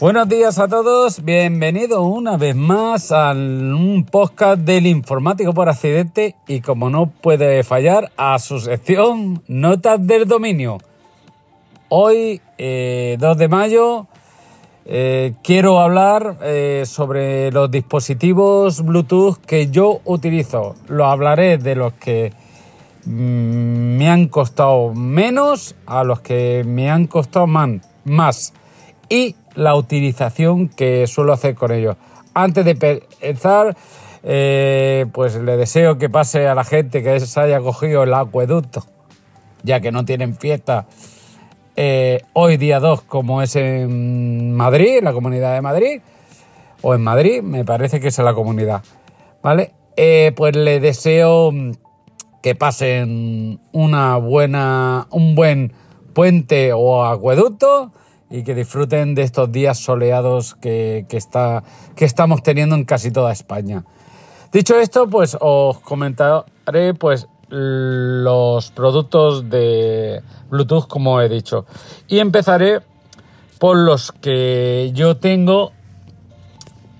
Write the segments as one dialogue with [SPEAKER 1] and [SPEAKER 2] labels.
[SPEAKER 1] Buenos días a todos, bienvenidos una vez más a un podcast del informático por accidente y como no puede fallar a su sección Notas del Dominio. Hoy, 2 eh, de mayo, eh, quiero hablar eh, sobre los dispositivos Bluetooth que yo utilizo. Lo hablaré de los que mm, me han costado menos a los que me han costado más. Y la utilización que suelo hacer con ellos. Antes de empezar, eh, pues le deseo que pase a la gente que se haya cogido el acueducto, ya que no tienen fiesta eh, hoy día 2 como es en Madrid, en la comunidad de Madrid, o en Madrid, me parece que es en la comunidad, ¿vale? Eh, pues le deseo que pasen una buena, un buen puente o acueducto y que disfruten de estos días soleados que, está, que estamos teniendo en casi toda España. Dicho esto, pues os comentaré pues los productos de Bluetooth como he dicho. Y empezaré por los que yo tengo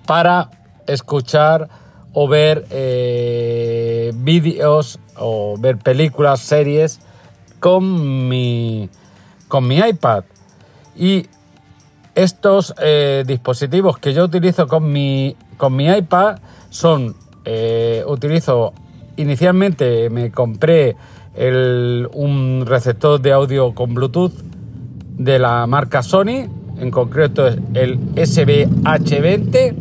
[SPEAKER 1] para escuchar o ver eh, vídeos o ver películas, series con mi, con mi iPad. Y estos eh, dispositivos que yo utilizo con mi, con mi iPad son, eh, utilizo, inicialmente me compré un receptor de audio con Bluetooth de la marca Sony, en concreto el SBH20.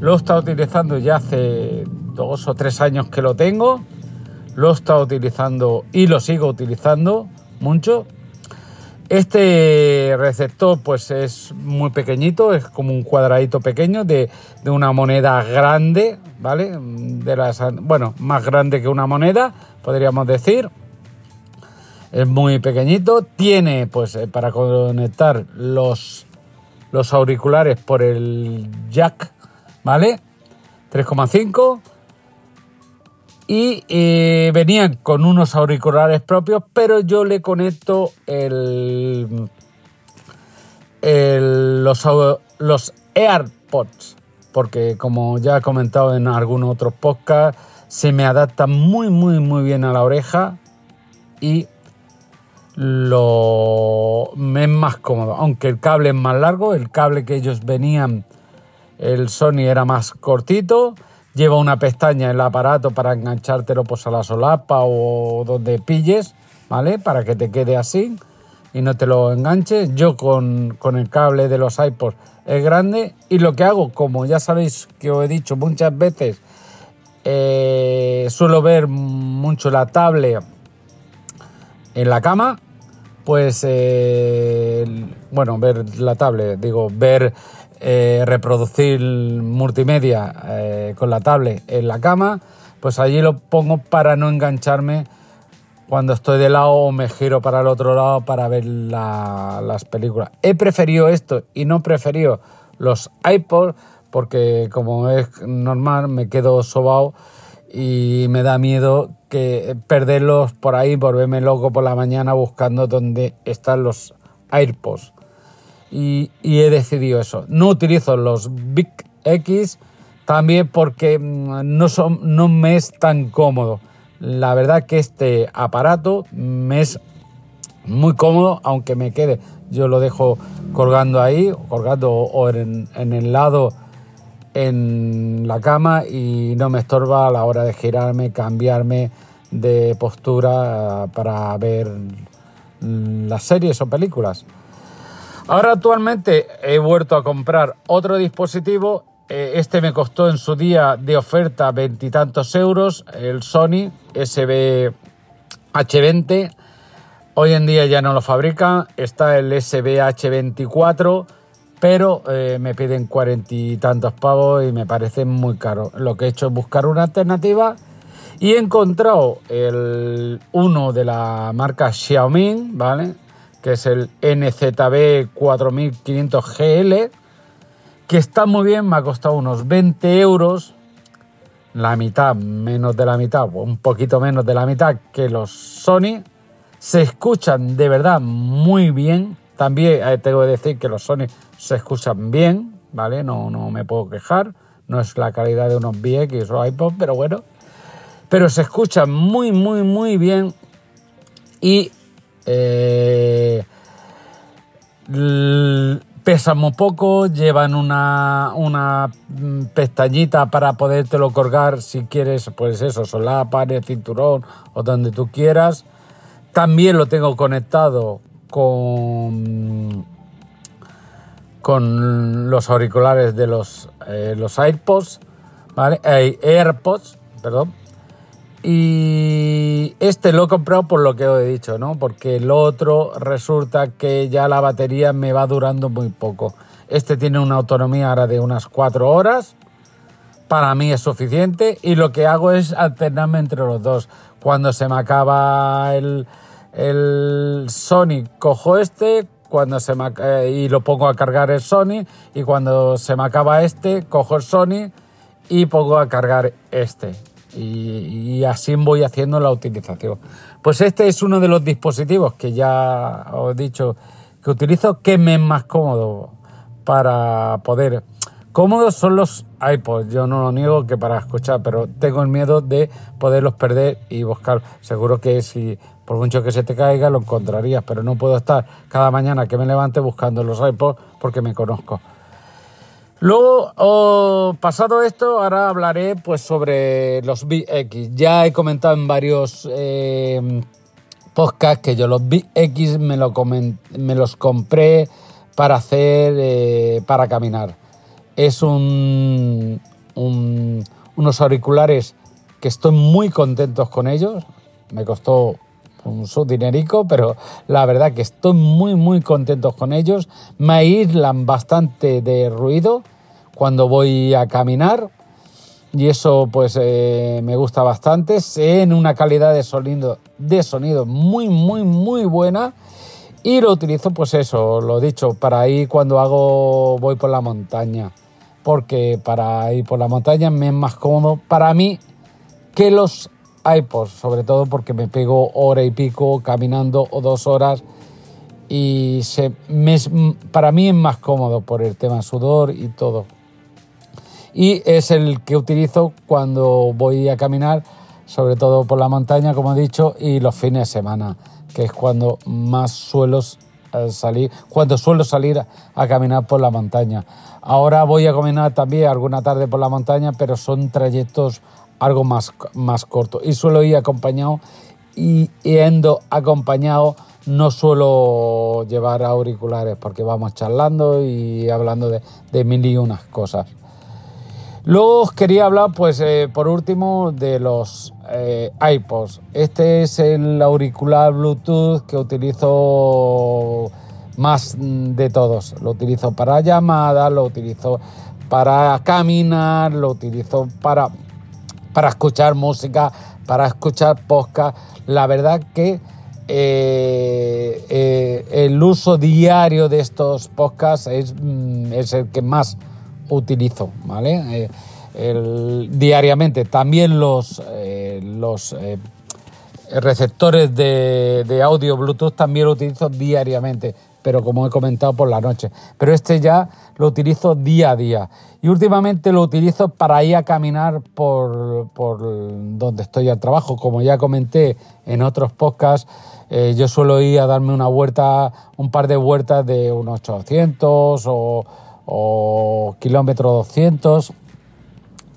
[SPEAKER 1] Lo he estado utilizando ya hace dos o tres años que lo tengo. Lo he estado utilizando y lo sigo utilizando mucho. Este receptor pues es muy pequeñito, es como un cuadradito pequeño de, una moneda grande, ¿vale? De las, bueno, más grande que una moneda, podríamos decir. Es muy pequeñito, tiene pues eh, para conectar los, los auriculares por el jack, ¿vale? 3,5 y eh, venían con unos auriculares propios, pero yo le conecto el, los, los AirPods, porque como ya he comentado en algunos otros podcasts, se me adapta muy, muy, muy bien a la oreja y lo es más cómodo. Aunque el cable es más largo, el cable que ellos venían, el Sony era más cortito lleva una pestaña en el aparato para enganchártelo pues, a la solapa o donde pilles, ¿vale? Para que te quede así y no te lo enganche. Yo con, el cable de los iPods es grande y lo que hago, como ya sabéis que os he dicho muchas veces, eh, suelo ver mucho la tablet en la cama, pues, eh, bueno, ver la tablet, digo, ver eh, reproducir multimedia eh, con la tablet en la cama, pues allí lo pongo para no engancharme cuando estoy de lado o me giro para el otro lado para ver las películas. He preferido esto y no preferido los iPods porque como es normal me quedo sobado y me da miedo que perderlos por ahí, volverme loco por la mañana buscando dónde están los AirPods y, he decidido eso. No utilizo los Big X también porque mm, no, son, no me es tan cómodo. La verdad que este aparato me es muy cómodo, aunque me quede, yo lo dejo colgando ahí, colgando o en, en el lado en la cama y no me estorba a la hora de girarme, cambiarme de postura para ver mm, las series o películas. Ahora actualmente he vuelto a comprar otro dispositivo. Eh, este me costó en su día de oferta veintitantos euros, el Sony SBH20. Hoy en día ya no lo fabrican, está el SBH24, pero eh, me piden cuarenta y tantos pavos y me parece muy caro. Lo que he hecho es buscar una alternativa y he encontrado el uno de la marca Xiaomi, ¿vale? Que es el NZB 4500 GL, que está muy bien, me ha costado unos 20 euros, la mitad, menos de la mitad, o un poquito menos de la mitad que los Sony. Se escuchan de verdad muy bien, También eh, tengo que decir que los Sony se escuchan bien, ¿vale? No, no me puedo quejar. No es la calidad de unos VX o iPod, pero bueno. Pero se escuchan muy, muy, muy bien. Y eh, pesan muy poco, llevan una, una pestañita para podértelo colgar si quieres, pues eso, solapa, en el cinturón o donde tú quieras. También lo tengo conectado con, con los auriculares de los, eh, los AirPods, ¿vale? Eh, AirPods, perdón. Y este lo he comprado por lo que os he dicho, ¿no? Porque el otro resulta que ya la batería me va durando muy poco. Este tiene una autonomía ahora de unas 4 horas. Para mí es suficiente. Y lo que hago es alternarme entre los dos. Cuando se me acaba el, Sony, cojo este. Cuando se me, eh, y lo pongo a cargar el Sony. Y cuando se me acaba este, cojo el Sony y pongo a cargar este y, así voy haciendo la utilización. Pues este es uno de los dispositivos que ya os he dicho que utilizo, que me es más cómodo para poder... Cómodos son los iPods, yo no lo niego que para escuchar, pero tengo el miedo de poderlos perder y buscar. Seguro que si por mucho que se te caiga lo encontrarías, pero no puedo estar cada mañana que me levante buscando los iPods porque me conozco. Luego, pasado esto, ahora hablaré pues sobre los VX. Ya he comentado en varios eh, podcasts que yo los lo me los compré para hacer, eh, para caminar. Es un, unos auriculares que estoy muy contentos con ellos. Me costó un dinerico, pero la verdad que estoy muy muy contentos con ellos. Me aíslan bastante de ruido cuando voy a caminar y eso pues eh, me gusta bastante. En una calidad de sonido, de sonido muy muy muy buena y lo utilizo pues eso, lo dicho, para ir cuando hago voy por la montaña. Porque para ir por la montaña me es más cómodo para mí que los iPods, sobre todo porque me pego hora y pico caminando o dos horas y se, para mí es más cómodo por el tema sudor y todo y es el que utilizo cuando voy a caminar, sobre todo por la montaña, como he dicho, y los fines de semana, que es cuando más suelo eh, salir, cuando suelo salir a caminar por la montaña. Ahora voy a caminar también alguna tarde por la montaña, pero son trayectos algo más, más cortos y suelo ir acompañado y yendo acompañado no suelo llevar auriculares porque vamos charlando y hablando de, de mil y unas cosas. Luego os quería hablar, pues, eh, por último, de los eh, iPods. Este es el auricular Bluetooth que utilizo más de todos. Lo utilizo para llamadas, lo utilizo para caminar, lo utilizo para, para escuchar música, para escuchar podcast. La verdad que eh, el uso diario de estos podcasts es, mm, el que más utilizo, ¿vale? Eh, diariamente. También los, eh, los eh, receptores de, audio Bluetooth también lo utilizo diariamente, pero como he comentado por la noche. Pero este ya lo utilizo día a día. Y últimamente lo utilizo para ir a caminar por, por donde estoy al trabajo. Como ya comenté en otros podcasts, yo suelo ir a darme una vuelta, un par de vueltas de unos 800 o o kilómetro 200,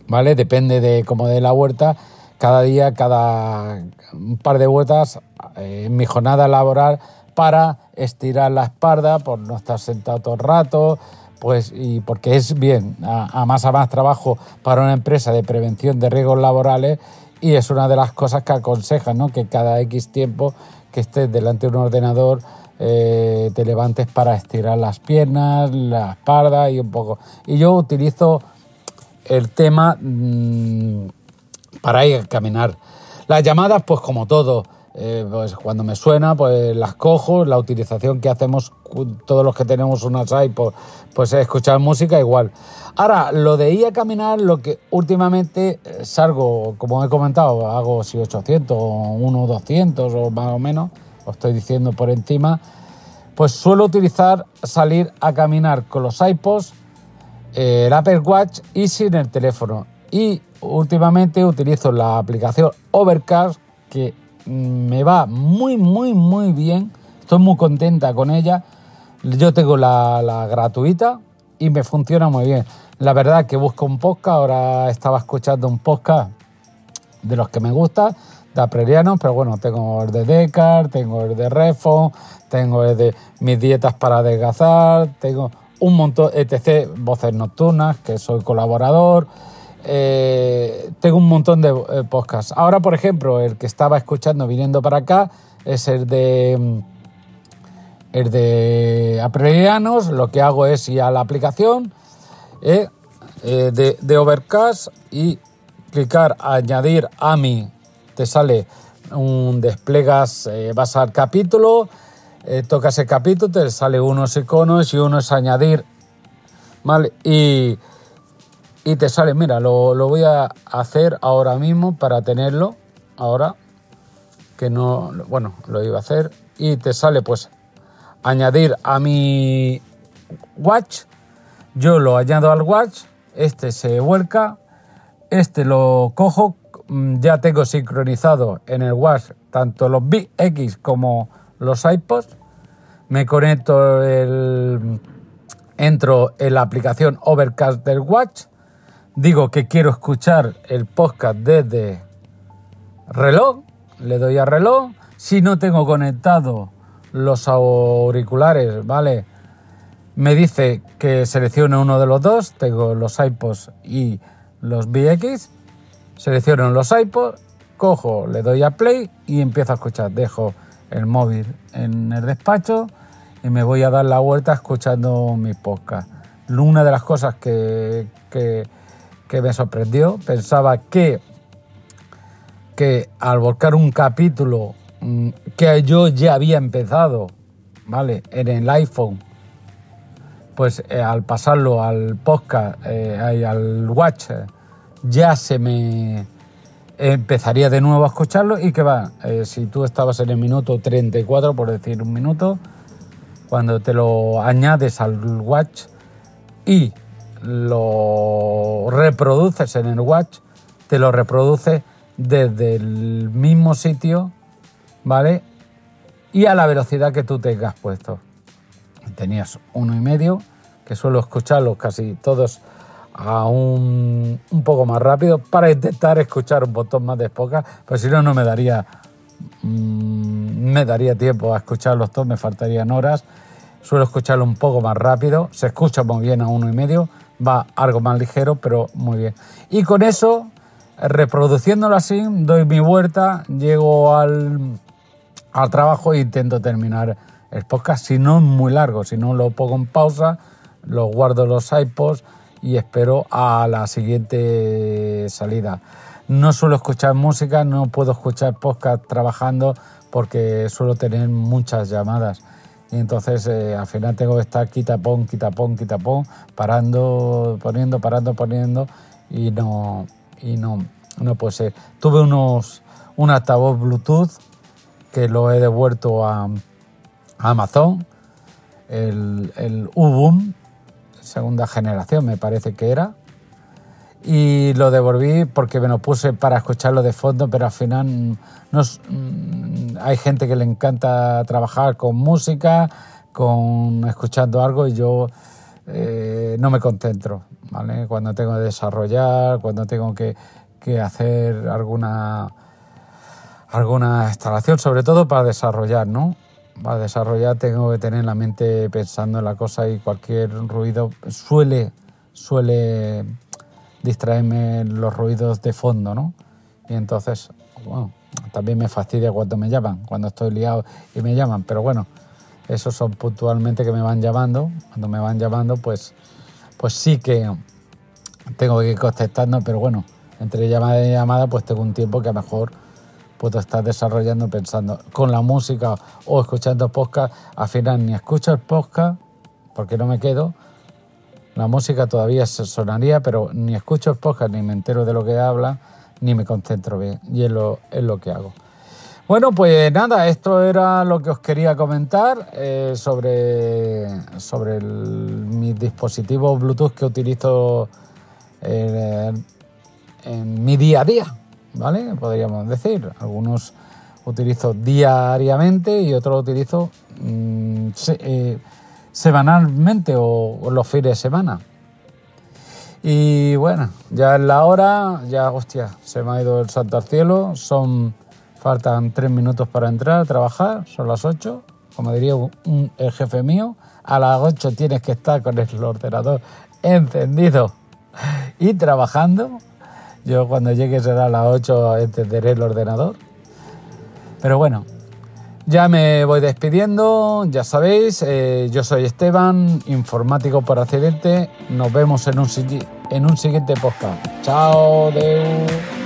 [SPEAKER 1] ¿vale? Depende de cómo de la huerta. Cada día, cada un par de vueltas eh, en mi jornada laboral para estirar la espalda, por no estar sentado todo el rato, pues y porque es bien, a, más a más trabajo para una empresa de prevención de riesgos laborales y es una de las cosas que aconsejan, ¿no? Que cada X tiempo que estés delante de un ordenador eh, te levantes para estirar las piernas, la espalda y un poco. Y yo utilizo el tema mm, para ir a caminar. Las llamadas, pues como todo, eh, pues cuando me suena, pues las cojo. La utilización que hacemos todos los que tenemos unas iPod, pues es escuchar música igual. Ahora, lo de ir a caminar, lo que últimamente eh, salgo, como he comentado, hago si 800 o 1 200 o más o menos, os estoy diciendo por encima, pues suelo utilizar salir a caminar con los iPods, eh, el Apple Watch y sin el teléfono. Y últimamente utilizo la aplicación Overcast que me va muy, muy, muy bien. Estoy muy contenta con ella. Yo tengo la, gratuita y me funciona muy bien. La verdad que busco un podcast, ahora estaba escuchando un podcast de los que me gusta, de aprerianos, pero bueno, tengo el de Descartes, tengo el de Refo, tengo el de mis dietas para adelgazar, tengo un montón, etc., voces nocturnas, que soy colaborador, eh, tengo un montón de eh, podcasts. Ahora, por ejemplo, el que estaba escuchando viniendo para acá es el de el de aprerianos, lo que hago es ir a la aplicación eh, de, Overcast y clicar añadir a mi, te sale un desplegas, vas al capítulo, tocas el capítulo, te sale unos iconos y uno es añadir, ¿vale? Y, y te sale, mira, lo, lo, voy a hacer ahora mismo para tenerlo, ahora, que no, bueno, lo iba a hacer, y te sale pues añadir a mi watch, yo lo añado al watch, este se vuelca, este lo cojo, mm, ya tengo sincronizado en el Watch tanto los BX como los iPods. Me conecto el. Entro en la aplicación Overcast del Watch. Digo que quiero escuchar el podcast desde reloj. Le doy a reloj. Si no tengo conectado los auriculares, ¿vale? Me dice que seleccione uno de los dos. Tengo los iPods y los VX, selecciono los iPods, cojo, le doy a play y empiezo a escuchar. Dejo el móvil en el despacho y me voy a dar la vuelta escuchando mis podcasts. Una de las cosas que, me sorprendió, pensaba que, que al volcar un capítulo mm, que yo ya había empezado, ¿vale? En el iPhone, pues eh, al pasarlo al podcast, eh, al watch, ya se me empezaría de nuevo a escucharlo y que va, eh, si tú estabas en el minuto 34, por decir un minuto, cuando te lo añades al watch y lo reproduces en el watch, te lo reproduce desde el mismo sitio, ¿vale? Y a la velocidad que tú tengas puesto tenías uno y medio, que suelo escucharlos casi todos a un, poco más rápido para intentar escuchar un botón más de poca, pero si no, no me daría, mm, me daría tiempo a escucharlos todos, me faltarían horas. Suelo escucharlo un poco más rápido, se escucha muy bien a uno y medio, va algo más ligero, pero muy bien. Y con eso, reproduciéndolo así, doy mi vuelta, llego al, al trabajo e intento terminar el podcast, si no es muy largo, si no lo pongo en pausa, lo guardo los iPods y espero a la siguiente salida. No suelo escuchar música, no puedo escuchar podcast trabajando porque suelo tener muchas llamadas. Y entonces eh, al final tengo que estar quitapón, quitapón, quitapón, parando, poniendo, parando, poniendo y no, y no, no puede ser. Tuve unos, un altavoz Bluetooth que lo he devuelto a, Amazon, el, el Ubum, segunda generación me parece que era, y lo devolví porque me lo puse para escucharlo de fondo, pero al final nos, mm, hay gente que le encanta trabajar con música, con escuchando algo y yo eh, no me concentro, ¿vale? Cuando tengo que desarrollar, cuando tengo que, que hacer alguna alguna instalación, sobre todo para desarrollar, ¿no? para desarrollar tengo que tener la mente pensando en la cosa y cualquier ruido suele, suele distraerme los ruidos de fondo, ¿no? Y entonces, bueno, también me fastidia cuando me llaman, cuando estoy liado y me llaman, pero bueno, esos son puntualmente que me van llamando, cuando me van llamando, pues, pues sí que tengo que ir contestando, pero bueno, entre llamada y llamada, pues tengo un tiempo que a lo mejor puedo estar desarrollando pensando con la música o escuchando podcast. Al final ni escucho el podcast porque no me quedo. La música todavía sonaría, pero ni escucho el podcast, ni me entero de lo que habla, ni me concentro bien. Y es lo, lo que hago. Bueno, pues nada, esto era lo que os quería comentar eh, sobre, sobre mis dispositivos Bluetooth que utilizo eh, en mi día a día, ¿vale? Podríamos decir. Algunos utilizo diariamente y otros utilizo mm, eh, semanalmente o, los fines de semana. Y bueno, ya es la hora, ya hostia, se me ha ido el santo al cielo, son, faltan tres minutos para entrar a trabajar, son las ocho, como diría un, el jefe mío, a las ocho tienes que estar con el ordenador encendido y trabajando. Yo cuando llegue será a las 8 encenderé el ordenador. Pero bueno, ya me voy despidiendo, ya sabéis, eh, yo soy Esteban, informático por accidente. Nos vemos en un, en un siguiente podcast. Chao, Deu.